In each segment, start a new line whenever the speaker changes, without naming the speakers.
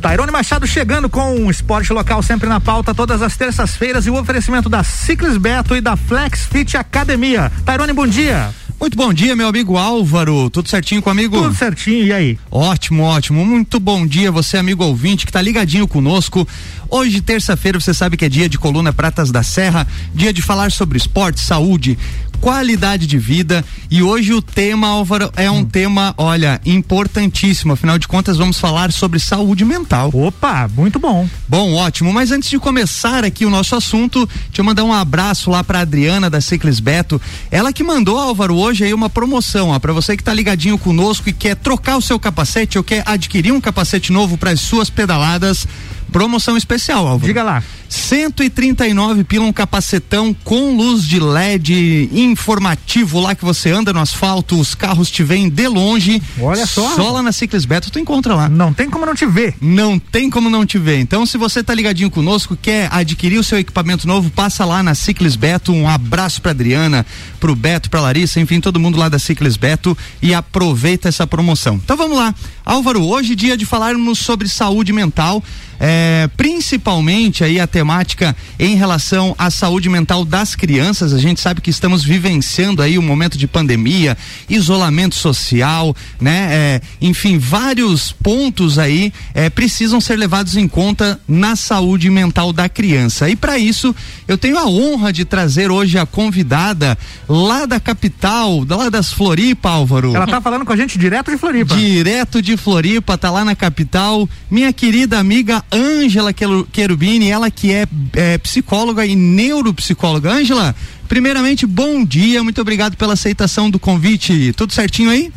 Tairone Machado chegando com o esporte local sempre na pauta todas as terças-feiras e o oferecimento da Ciclis Beto e da Flex Fit Academia. Tairone, bom dia.
Muito bom dia, meu amigo Álvaro. Tudo certinho comigo?
Tudo certinho, e aí?
Ótimo, ótimo. Muito bom dia, você, amigo ouvinte, que tá ligadinho conosco. Hoje, terça-feira, você sabe que é dia de coluna Pratas da Serra, dia de falar sobre esporte, saúde, qualidade de vida. E hoje o tema, Álvaro, é um hum. tema, olha, importantíssimo. Afinal de contas, vamos falar sobre saúde mental.
Opa, muito bom.
Bom, ótimo. Mas antes de começar aqui o nosso assunto, deixa eu mandar um abraço lá pra Adriana da Ciclis Beto. Ela que mandou, Álvaro, hoje aí uma promoção, ó, pra você que tá ligadinho conosco e quer trocar o seu capacete ou quer adquirir um capacete novo para as suas pedaladas. Promoção especial, Álvaro.
Diga lá.
139 pila um capacetão com luz de LED informativo lá que você anda no asfalto, os carros te veem de longe.
Olha só.
Só lá na Ciclis Beto tu encontra lá.
Não tem como não te ver.
Não tem como não te ver. Então, se você tá ligadinho conosco, quer adquirir o seu equipamento novo, passa lá na Ciclis Beto. Um abraço pra Adriana, pro Beto, pra Larissa, enfim, todo mundo lá da Ciclis Beto e aproveita essa promoção. Então vamos lá. Álvaro, hoje é dia de falarmos sobre saúde mental, é, principalmente aí a temática em relação à saúde mental das crianças. A gente sabe que estamos vivenciando aí um momento de pandemia, isolamento social, né? É, enfim, vários pontos aí é, precisam ser levados em conta na saúde mental da criança. E para isso, eu tenho a honra de trazer hoje a convidada lá da capital, lá das Floripa, Álvaro.
Ela tá falando com a gente direto de Floripa.
Direto de Floripa, tá lá na capital. Minha querida amiga Ângela Querubini, ela que é, é psicóloga e neuropsicóloga. Ângela, primeiramente, bom dia, muito obrigado pela aceitação do convite. Tudo certinho aí?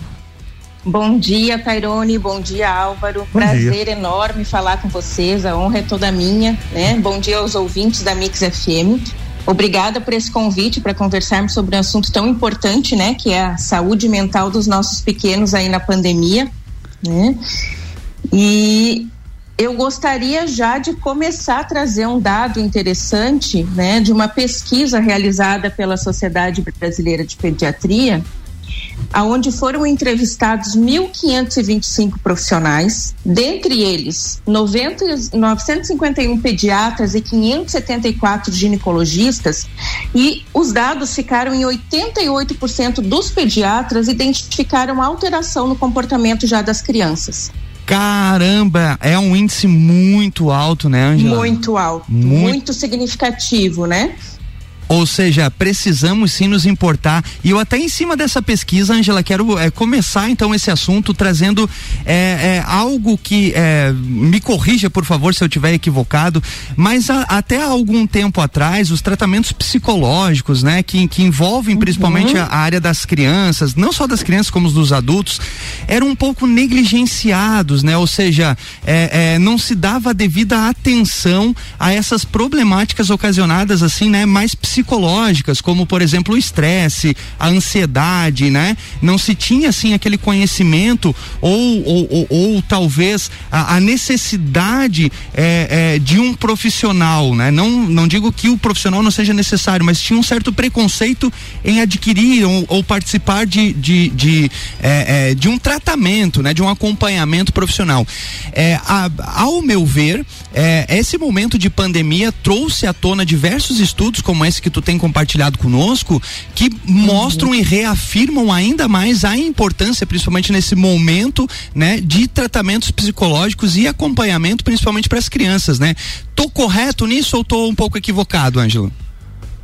Bom dia, Tairone. Bom dia, Álvaro. Bom Prazer dia. enorme falar com vocês. A honra é toda minha, né? Bom dia aos ouvintes da Mix FM. Obrigada por esse convite para conversarmos sobre um assunto tão importante, né? Que é a saúde mental dos nossos pequenos aí na pandemia, né? E eu gostaria já de começar a trazer um dado interessante, né, de uma pesquisa realizada pela Sociedade Brasileira de Pediatria, aonde foram entrevistados 1.525 profissionais, dentre eles 90, 951 pediatras e 574 ginecologistas, e os dados ficaram em 88% dos pediatras identificaram alteração no comportamento já das crianças.
Caramba, é um índice muito alto, né, Angela?
Muito alto, muito, muito significativo, né?
Ou seja, precisamos sim nos importar. E eu até em cima dessa pesquisa, Angela, quero é, começar então esse assunto trazendo é, é, algo que me corrija, por favor, se eu tiver equivocado. Mas a, até algum tempo atrás, os tratamentos psicológicos, né, que, que envolvem principalmente uhum. a, a, área das crianças, não só das crianças como dos adultos, eram um pouco negligenciados, né? Ou seja, não se dava devida atenção a essas problemáticas ocasionadas assim, né, mais psicológicas psicológicas, como por exemplo o estresse, a ansiedade, né? Não se tinha assim aquele conhecimento ou, ou, ou, ou talvez a, a necessidade é, é, de um profissional, né? Não, não digo que o profissional não seja necessário, mas tinha um certo preconceito em adquirir ou, ou participar de, de, de, é, é de um tratamento, né? De um acompanhamento profissional. É, a, ao meu ver, é, esse momento de pandemia trouxe à tona diversos estudos como esse que tu tem compartilhado conosco, que mostram uhum. e reafirmam ainda mais a importância, principalmente nesse momento, né, de tratamentos psicológicos e acompanhamento, principalmente para as crianças, né? Tô correto nisso ou tô um pouco equivocado, Ângelo?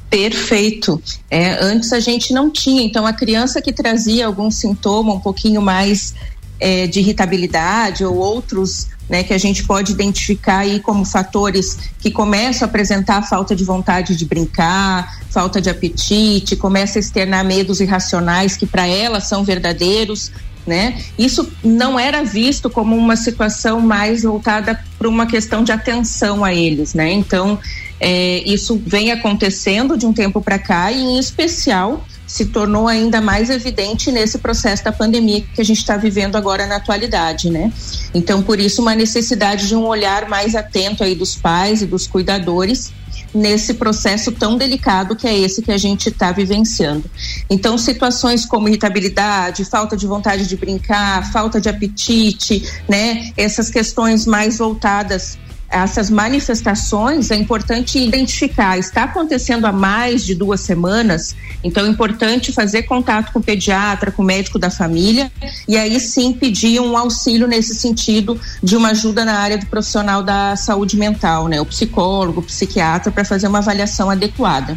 Perfeito. É, antes a gente não tinha, então a criança que trazia algum sintoma um pouquinho mais é, de irritabilidade ou outros né, que a gente pode identificar aí como fatores que começam a apresentar falta de vontade de brincar, falta de apetite, começa a externar medos irracionais que para ela são verdadeiros, né? Isso não era visto como uma situação mais voltada para uma questão de atenção a eles, né? Então, é, isso vem acontecendo de um tempo para cá e, em especial, se tornou ainda mais evidente nesse processo da pandemia que a gente está vivendo agora na atualidade, né? Então, por isso, uma necessidade de um olhar mais atento aí dos pais e dos cuidadores nesse processo tão delicado que é esse que a gente está vivenciando. Então, situações como irritabilidade, falta de vontade de brincar, falta de apetite, né? Essas questões mais voltadas essas manifestações é importante identificar. Está acontecendo há mais de duas semanas, então é importante fazer contato com o pediatra, com o médico da família e aí sim pedir um auxílio nesse sentido de uma ajuda na área do profissional da saúde mental, né? O psicólogo, o psiquiatra, para fazer uma avaliação adequada.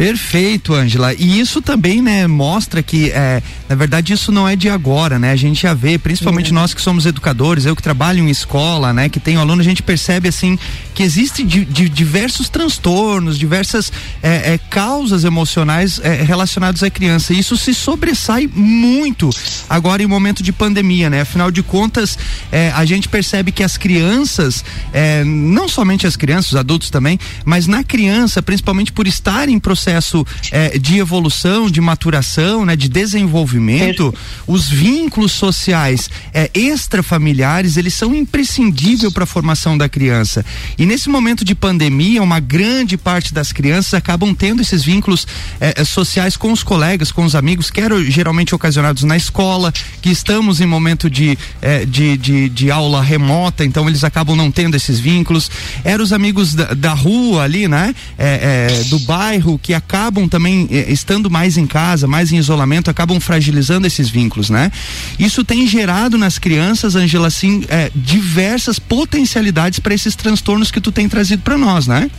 Perfeito, Ângela. E isso também, né, mostra que, é, na verdade, isso não é de agora, né? A gente já vê, principalmente é. nós que somos educadores, eu que trabalho em escola, né, que tem aluno, a gente percebe assim que existe di, diversos transtornos, diversas é, é, causas emocionais é, relacionadas à criança. E isso se sobressai muito agora em momento de pandemia, né? Afinal de contas, é, a gente percebe que as crianças, não somente as crianças, os adultos também, mas na criança, principalmente por estar em processo é, de evolução, de maturação, né, de desenvolvimento, os vínculos sociais é, extrafamiliares, eles são imprescindíveis para a formação da criança. E nesse momento de pandemia, uma grande parte das crianças acabam tendo esses vínculos é, é sociais com os colegas, com os amigos, quero geralmente ocasionados na escola, que estamos em momento de, é, de, de, de, aula remota, então eles acabam não tendo esses vínculos. Eram os amigos da, da rua ali, né? É, é, do bairro que acabam também eh, estando mais em casa, mais em isolamento, acabam fragilizando esses vínculos, né? Isso tem gerado nas crianças, Angela, assim, eh, diversas potencialidades para esses transtornos que tu tem trazido para nós, né?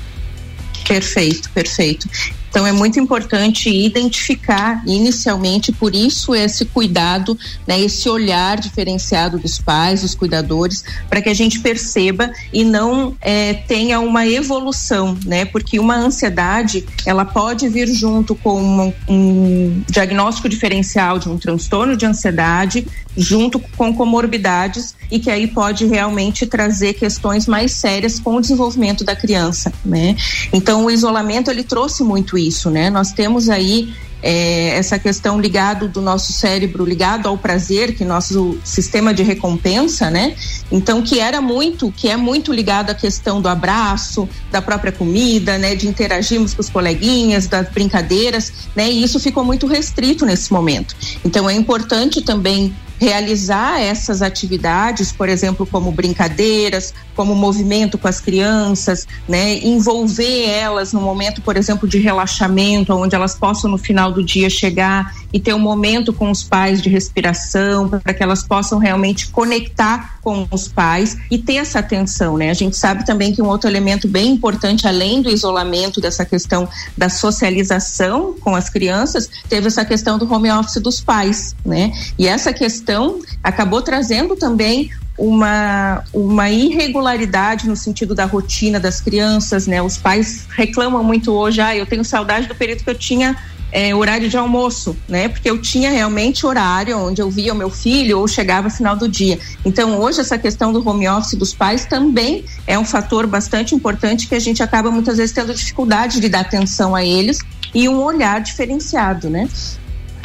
Perfeito, perfeito. Então é muito importante identificar inicialmente, por isso esse cuidado, né, esse olhar diferenciado dos pais, dos cuidadores, para que a gente perceba e não é, tenha uma evolução, né? Porque uma ansiedade ela pode vir junto com um, um diagnóstico diferencial de um transtorno de ansiedade, junto com comorbidades e que aí pode realmente trazer questões mais sérias com o desenvolvimento da criança, né? Então o isolamento ele trouxe muito isso, né? Nós temos aí é, essa questão ligado do nosso cérebro ligado ao prazer, que nosso sistema de recompensa, né? Então que era muito, que é muito ligado à questão do abraço, da própria comida, né? De interagirmos com os coleguinhas, das brincadeiras, né? E isso ficou muito restrito nesse momento. Então é importante também realizar essas atividades, por exemplo, como brincadeiras, como movimento com as crianças, né? Envolver elas no momento, por exemplo, de relaxamento, onde elas possam no final do dia chegar e ter um momento com os pais de respiração, para que elas possam realmente conectar com os pais e ter essa atenção, né? A gente sabe também que um outro elemento bem importante, além do isolamento, dessa questão da socialização com as crianças, teve essa questão do home office dos pais, né? E essa questão acabou trazendo também uma, uma irregularidade no sentido da rotina das crianças, né? Os pais reclamam muito hoje, ah, eu tenho saudade do período que eu tinha é, horário de almoço, né? Porque eu tinha realmente horário onde eu via o meu filho ou chegava no final do dia. Então, hoje, essa questão do home office dos pais também é um fator bastante importante que a gente acaba muitas vezes tendo dificuldade de dar atenção a eles e um olhar diferenciado, né?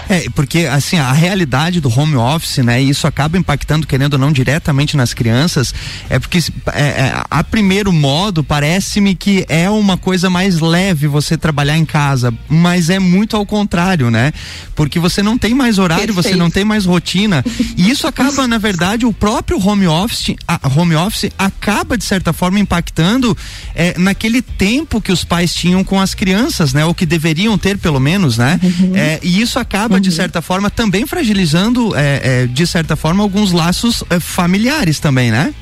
É, porque assim, a realidade do home office, né, e isso acaba impactando, querendo ou não, diretamente nas crianças, é porque é, é, a primeiro modo parece-me que é uma coisa mais leve você trabalhar em casa, mas é muito ao contrário, né? Porque você não tem mais horário, Perfeito. você não tem mais rotina. e isso acaba, na verdade, o próprio home office, home office acaba, de certa forma, impactando é, naquele tempo que os pais tinham com as crianças, né? Ou que deveriam ter, pelo menos, né? Uhum. É, e isso acaba acaba, de uhum. certa forma, também fragilizando, é, é, de certa forma, alguns laços é, familiares também, né?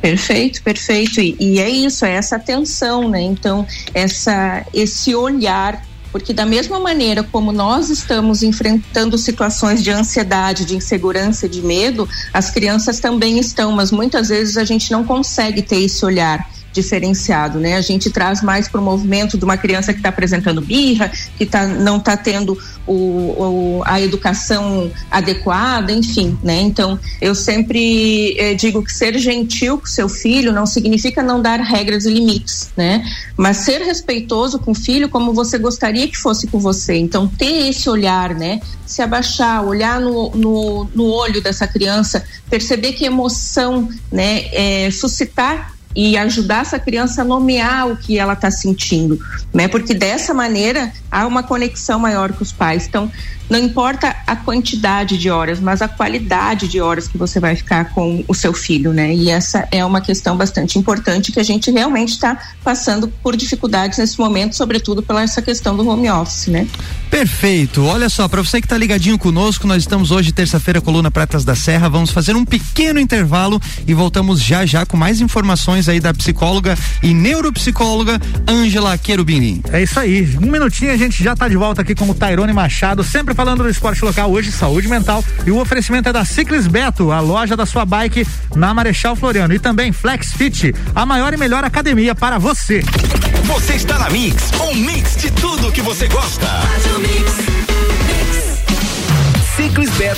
Perfeito, perfeito. E, e, é isso, é essa atenção, né? Então, essa, esse olhar, porque da mesma maneira como nós estamos enfrentando situações de ansiedade, de insegurança, de medo, as crianças também estão, mas muitas vezes a gente não consegue ter esse olhar diferenciado, né? A gente traz mais para o movimento de uma criança que está apresentando birra, que tá, não está tendo o, o, a educação adequada, enfim, né? Então, eu sempre eh, digo que ser gentil com seu filho não significa não dar regras e limites, né? Mas ser respeitoso com o filho como você gostaria que fosse com você. Então, ter esse olhar, né? Se abaixar, olhar no, no, no olho dessa criança, perceber que emoção, né? É, suscitar e ajudar essa criança a nomear o que ela está sentindo, né? Porque dessa maneira há uma conexão maior com os pais. Então, não importa a quantidade de horas, mas a qualidade de horas que você vai ficar com o seu filho, né? E essa é uma questão bastante importante que a gente realmente está passando por dificuldades nesse momento, sobretudo pela essa questão do home office, né?
Perfeito. Olha só, para você que está ligadinho conosco, nós estamos hoje terça-feira coluna Pratas da Serra. Vamos fazer um pequeno intervalo e voltamos já já com mais informações aí da psicóloga e neuropsicóloga Ângela Querubini.
É isso aí. Um minutinho a gente já está de volta aqui com o Tairone Machado, sempre falando do esporte local, hoje saúde mental. E o oferecimento é da Ciclis Beto, a loja da sua bike na Marechal Floriano. E também Flex Fit, a maior e melhor academia para você.
Você está na Mix, um mix de tudo que você gosta. Ciclis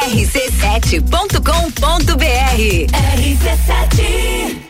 rc7.com.br. RC7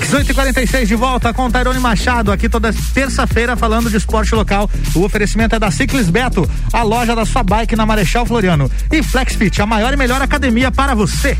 Mix 846 de volta com Tairone Machado, aqui toda terça-feira falando de esporte local. O oferecimento é da Ciclis Beto, a loja da sua bike na Marechal Floriano. E Flexfit, a maior e melhor academia para você.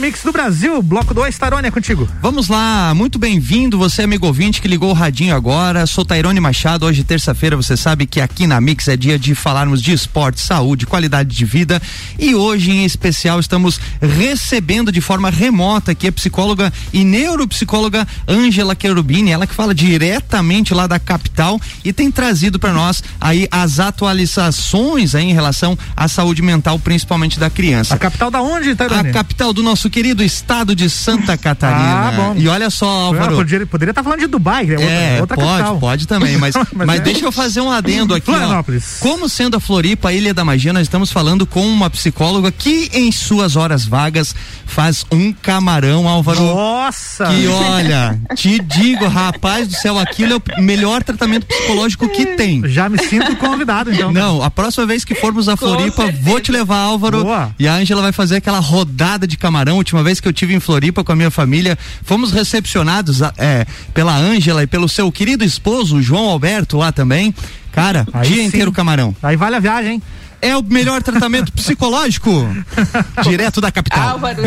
Mix do Brasil, bloco 2, Tairone, é contigo.
Vamos lá, muito bem-vindo, você amigo ouvinte que ligou o radinho agora, sou Tairone Machado, hoje terça-feira você sabe que aqui na Mix é dia de falarmos de esporte, saúde, qualidade de vida e hoje em especial estamos recebendo de forma remota aqui a psicóloga e neuropsicóloga Ângela Querubini, ela que fala diretamente lá da capital e tem trazido para nós aí as atualizações aí em relação à saúde mental, principalmente da criança.
A capital da onde, Tairone?
A capital do nosso querido estado de Santa Catarina. Ah, bom. E olha só, Álvaro.
Poderia, poderia estar tá falando de Dubai, né? Outra,
é,
outra
pode,
capital.
pode também, mas, mas, mas é. deixa eu fazer um adendo aqui. Florianópolis. Ó. Como sendo a Floripa, a Ilha da Magia, nós estamos falando com uma psicóloga que em suas horas vagas faz um camarão, Álvaro.
Nossa!
Que olha, te digo, rapaz do céu, aquilo é o melhor tratamento psicológico que tem.
Já me sinto convidado, então.
Não, a próxima vez que formos a Floripa, vou te levar, Álvaro. Boa. E a Ângela vai fazer aquela rodada de camarão. Última vez que eu tive em Floripa com a minha família, fomos recepcionados é, pela Ângela e pelo seu querido esposo, João Alberto, lá também. Cara, Aí dia sim. inteiro camarão.
Aí vale a viagem, hein?
é o melhor tratamento psicológico direto da capital.
Álvaro,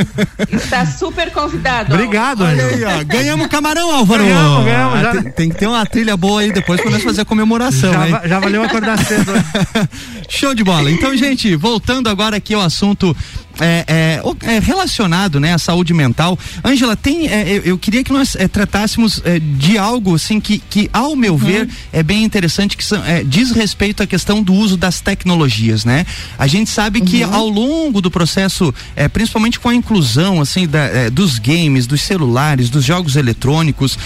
está super convidado.
Obrigado,
Olha aí, ó. Ganhamos camarão, Álvaro. Ganhamos, ganhamos. Ah, tem, tem, que ter uma trilha boa aí depois para nós fazer a comemoração.
Já, já valeu acordar cedo.
Show de bola. Então, gente, voltando agora aqui ao assunto é, é, é, relacionado né, à saúde mental. Ângela, tem. É, eu queria que nós é, tratássemos é, de algo assim que, que, ao meu uhum. ver, é bem interessante, que são, diz respeito à questão do uso das tecnologias, né? A gente sabe uhum. que ao longo do processo, principalmente com a inclusão assim da, dos games, dos celulares, dos jogos eletrônicos,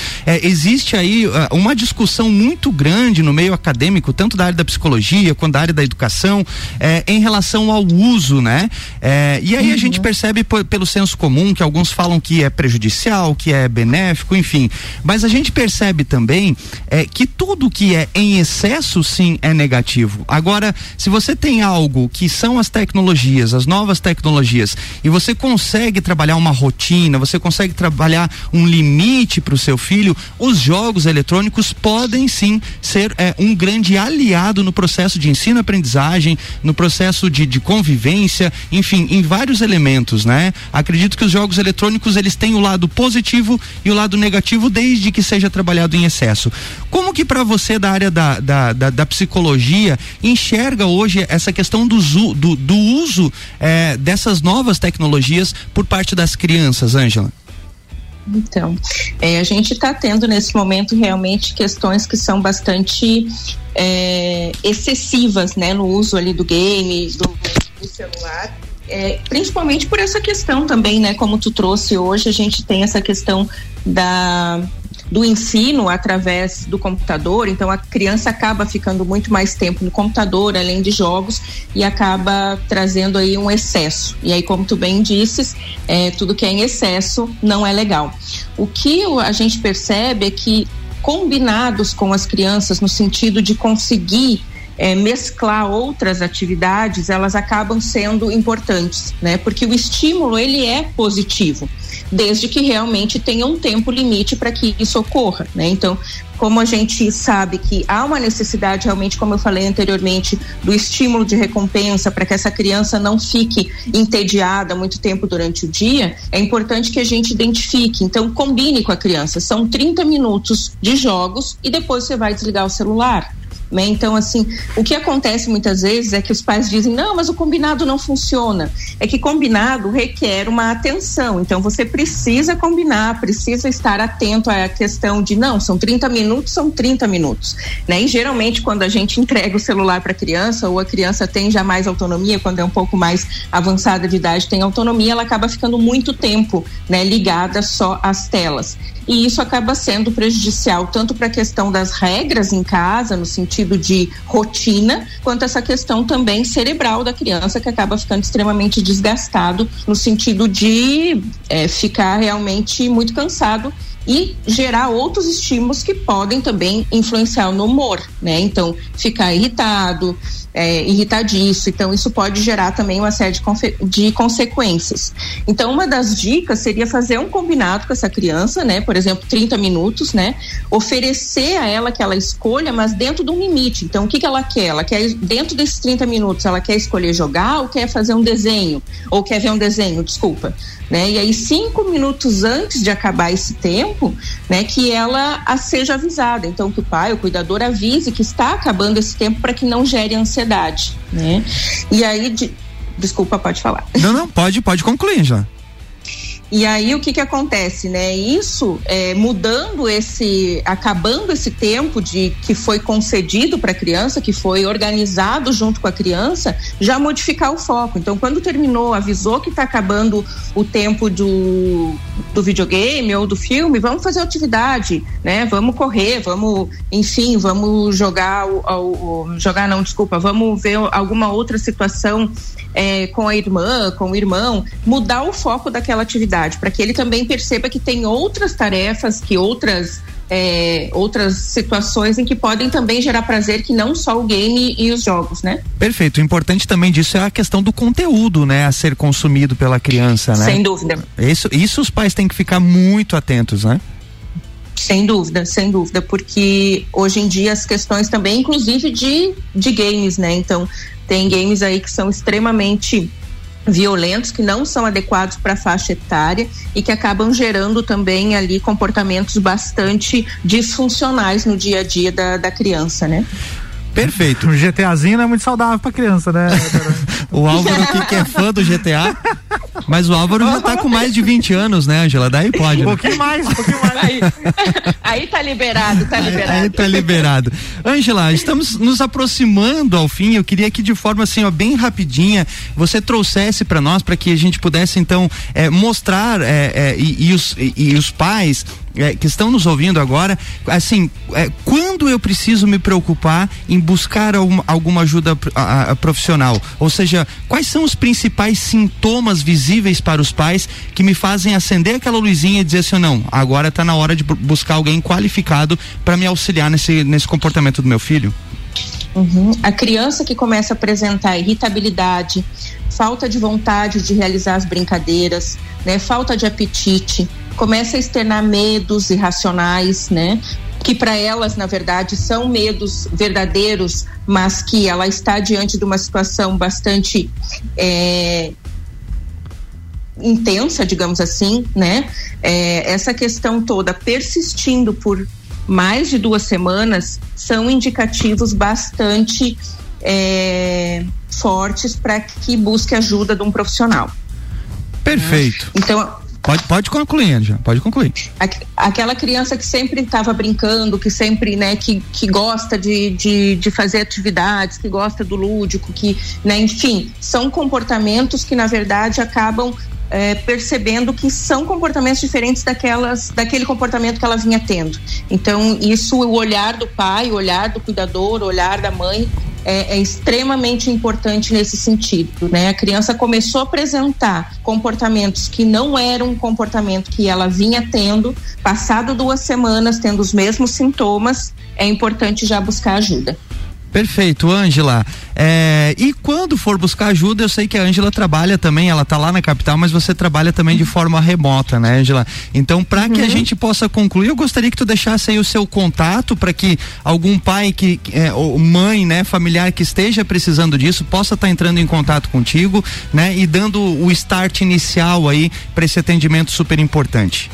existe aí uma discussão muito grande no meio acadêmico, tanto da área da psicologia quanto da área da educação, em relação ao uso, né? É, e aí uhum. a gente percebe pelo senso comum que alguns falam que é prejudicial, que é benéfico, enfim. Mas a gente percebe também é, que tudo que é em excesso, sim, é negativo. Agora, se você tem algo que são as tecnologias, as novas tecnologias, e você consegue trabalhar uma rotina, você consegue trabalhar um limite para o seu filho, os jogos eletrônicos podem sim ser é, um grande aliado no processo de ensino-aprendizagem aprendizagem, no processo de, de convivência, enfim, em vários elementos, né? Acredito que os jogos eletrônicos eles têm o lado positivo e o lado negativo desde que seja trabalhado em excesso. Como que para você da área da, da, da, da, psicologia enxerga hoje essa questão do, do, do uso é, dessas novas tecnologias por parte das crianças, Ângela?
Então, é, a gente está tendo nesse momento realmente questões que são bastante é, excessivas, né, no uso ali do game, do, do celular. É, principalmente por essa questão também, né? Como tu trouxe hoje, a gente tem essa questão da do ensino através do computador, então a criança acaba ficando muito mais tempo no computador, além de jogos, e acaba trazendo aí um excesso. E aí, como tu bem disses, é, tudo que é em excesso não é legal. O que a gente percebe é que combinados com as crianças no sentido de conseguir é, mesclar outras atividades, elas acabam sendo importantes, né? Porque o estímulo ele é positivo, desde que realmente tenha um tempo limite para que isso ocorra, né? Então, como a gente sabe que há uma necessidade realmente, como eu falei anteriormente, do estímulo de recompensa para que essa criança não fique entediada muito tempo durante o dia, é importante que a gente identifique. Então, combine com a criança. São 30 minutos de jogos e depois você vai desligar o celular. Né? Então, assim, o que acontece muitas vezes é que os pais dizem: não, mas o combinado não funciona. É que combinado requer uma atenção. Então, você precisa combinar, precisa estar atento à questão de: não, são 30 minutos, são 30 minutos. Né? E geralmente, quando a gente entrega o celular para a criança, ou a criança tem já mais autonomia, quando é um pouco mais avançada de idade, tem autonomia, ela acaba ficando muito tempo né, ligada só às telas e isso acaba sendo prejudicial tanto para a questão das regras em casa, no sentido de rotina, quanto essa questão também cerebral da criança, que acaba ficando extremamente desgastado, no sentido de é, ficar realmente muito cansado e gerar outros estímulos que podem também influenciar no humor, né? Então, ficar irritado, é, irritadiço. Então, isso pode gerar também uma série de, de, consequências. Então, uma das dicas seria fazer um combinado com essa criança, né? Por exemplo, 30 minutos, né? Oferecer a ela que ela escolha, mas dentro de um limite. Então, o que, que ela quer? Ela quer, dentro desses 30 minutos, ela quer escolher jogar ou quer fazer um desenho? Ou quer ver um desenho, desculpa né? E aí cinco minutos antes de acabar esse tempo, né, que ela seja avisada. Então que o pai, o cuidador avise que está acabando esse tempo para que não gere ansiedade, né? E aí de... desculpa, pode falar.
Não, não, pode, pode concluir já.
E aí o que que acontece, né? Isso é, mudando esse, acabando esse tempo de que foi concedido para a criança, que foi organizado junto com a criança, já modificar o foco. Então, quando terminou, avisou que está acabando o tempo do, do videogame ou do filme, vamos fazer atividade, né? Vamos correr, vamos, enfim, vamos jogar o, o jogar não, desculpa, vamos ver alguma outra situação é, com a irmã, com o irmão, mudar o foco daquela atividade, para que ele também perceba que tem outras tarefas, que outras é, outras situações em que podem também gerar prazer que não só o game e os jogos, né?
Perfeito. O importante também disso é a questão do conteúdo, né, a ser consumido pela criança, né?
Sem dúvida.
Isso, isso os pais têm que ficar muito atentos, né?
Sem dúvida, sem dúvida, porque hoje em dia as questões também, inclusive de, de games, né? Então, tem games aí que são extremamente violentos que não são adequados para a faixa etária e que acabam gerando também ali comportamentos bastante disfuncionais no dia a dia da, da criança, né?
Perfeito.
O GTAzinho não é muito saudável para criança, né?
o Álvaro aqui que é fã do GTA, mas o Álvaro já tá com mais de 20 anos, né, Angela? Daí pode.
Um né? pouquinho mais, um pouquinho mais.
Aí, aí tá liberado, tá liberado. Aí,
aí tá liberado. Angela, estamos nos aproximando ao fim. Eu queria que de forma assim, ó, bem rapidinha, você trouxesse para nós, para que a gente pudesse então é, mostrar é, é, e, e, os, e, e os pais é, que estão nos ouvindo agora, assim, é, quando eu preciso me preocupar em buscar alguma, ajuda a, a, profissional? Ou seja, quais são os principais sintomas visíveis para os pais que me fazem acender aquela luzinha e dizer assim, não, agora está na hora de buscar alguém qualificado para me auxiliar nesse, nesse comportamento do meu filho?
Uhum. A criança que começa a apresentar irritabilidade, falta de vontade de realizar as brincadeiras, né, falta de apetite, começa a externar medos irracionais, né? que para elas, na verdade, são medos verdadeiros, mas que ela está diante de uma situação bastante é, intensa, digamos assim, né? É, essa questão toda persistindo por mais de duas semanas são indicativos bastante é, fortes para que busque ajuda de um profissional.
Perfeito.
Então,
Pode, pode concluir, já. Pode concluir.
Aquela criança que sempre estava brincando, que sempre, né, que, que gosta de, de, de, fazer atividades, que gosta do lúdico, que, né, enfim, são comportamentos que, na verdade, acabam é, percebendo que são comportamentos diferentes daquelas, daquele comportamento que ela vinha tendo. Então, isso, o olhar do pai, o olhar do cuidador, o olhar da mãe, é, é, extremamente importante nesse sentido, né? A criança começou a apresentar comportamentos que não eram um comportamento que ela vinha tendo, passado duas semanas tendo os mesmos sintomas, é importante já buscar ajuda.
Perfeito, Ângela. É, e quando for buscar ajuda, eu sei que a Ângela trabalha também, ela está lá na capital, mas você trabalha também de forma remota, né, Ângela? Então, para uhum. que a uhum. gente possa concluir, eu gostaria que tu deixasse aí o seu contato para que algum pai que é, ou mãe, né, familiar que esteja precisando disso possa estar tá entrando em contato contigo, né, e dando o start inicial aí para esse atendimento super importante.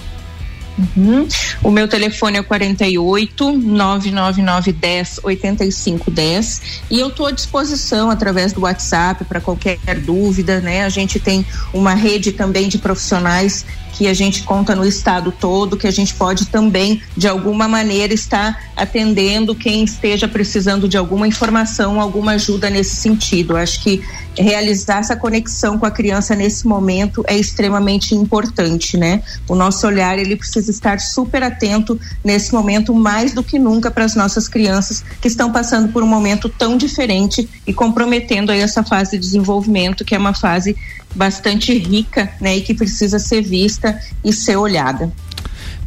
Uhum. O meu telefone é 48 999 10 85 10 e eu estou à disposição através do WhatsApp para qualquer dúvida, né? A gente tem uma rede também de profissionais que a gente conta no estado todo, que a gente pode também, de alguma maneira, estar atendendo quem esteja precisando de alguma informação, alguma ajuda nesse sentido. Acho que realizar essa conexão com a criança nesse momento é extremamente importante, né? O nosso olhar ele precisa estar super atento nesse momento mais do que nunca para as nossas crianças que estão passando por um momento tão diferente e comprometendo aí essa fase de desenvolvimento que é uma fase bastante rica, né, e que precisa ser vista e ser olhada.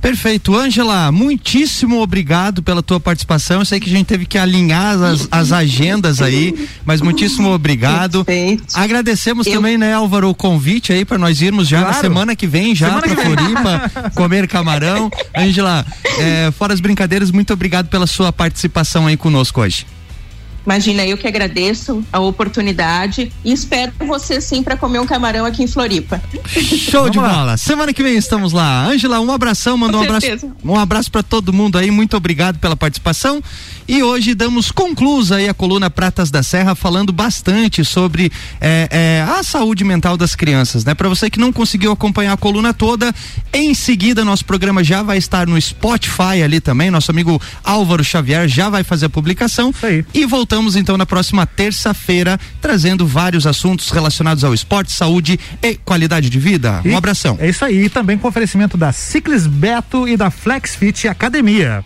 Perfeito, Ângela, muitíssimo obrigado pela tua participação. Eu sei que a gente teve que alinhar as, as agendas aí, mas muitíssimo obrigado. Perfeito. Agradecemos Eu... também, né, Álvaro, o convite aí para nós irmos já claro. na semana que vem, já para Floripa, comer camarão. Ângela, é, fora as brincadeiras, muito obrigado pela sua participação aí conosco hoje.
Imagina, eu que agradeço a oportunidade e espero você sim para comer um camarão aqui em Floripa.
Show de bola. Semana que vem estamos lá. Ângela, um abração, manda um abraço, um abraço para todo mundo aí. Muito obrigado pela participação. E hoje damos conclusa aí a coluna Pratas da Serra falando bastante sobre é, é, a saúde mental das crianças, né? Para você que não conseguiu acompanhar a coluna toda, em seguida nosso programa já vai estar no Spotify ali também. Nosso amigo Álvaro Xavier já vai fazer a publicação. E voltamos então na próxima terça-feira trazendo vários assuntos relacionados ao esporte, saúde e qualidade de vida. E um abração.
É isso aí, também com oferecimento da Ciclis Beto e da Flexfit Academia.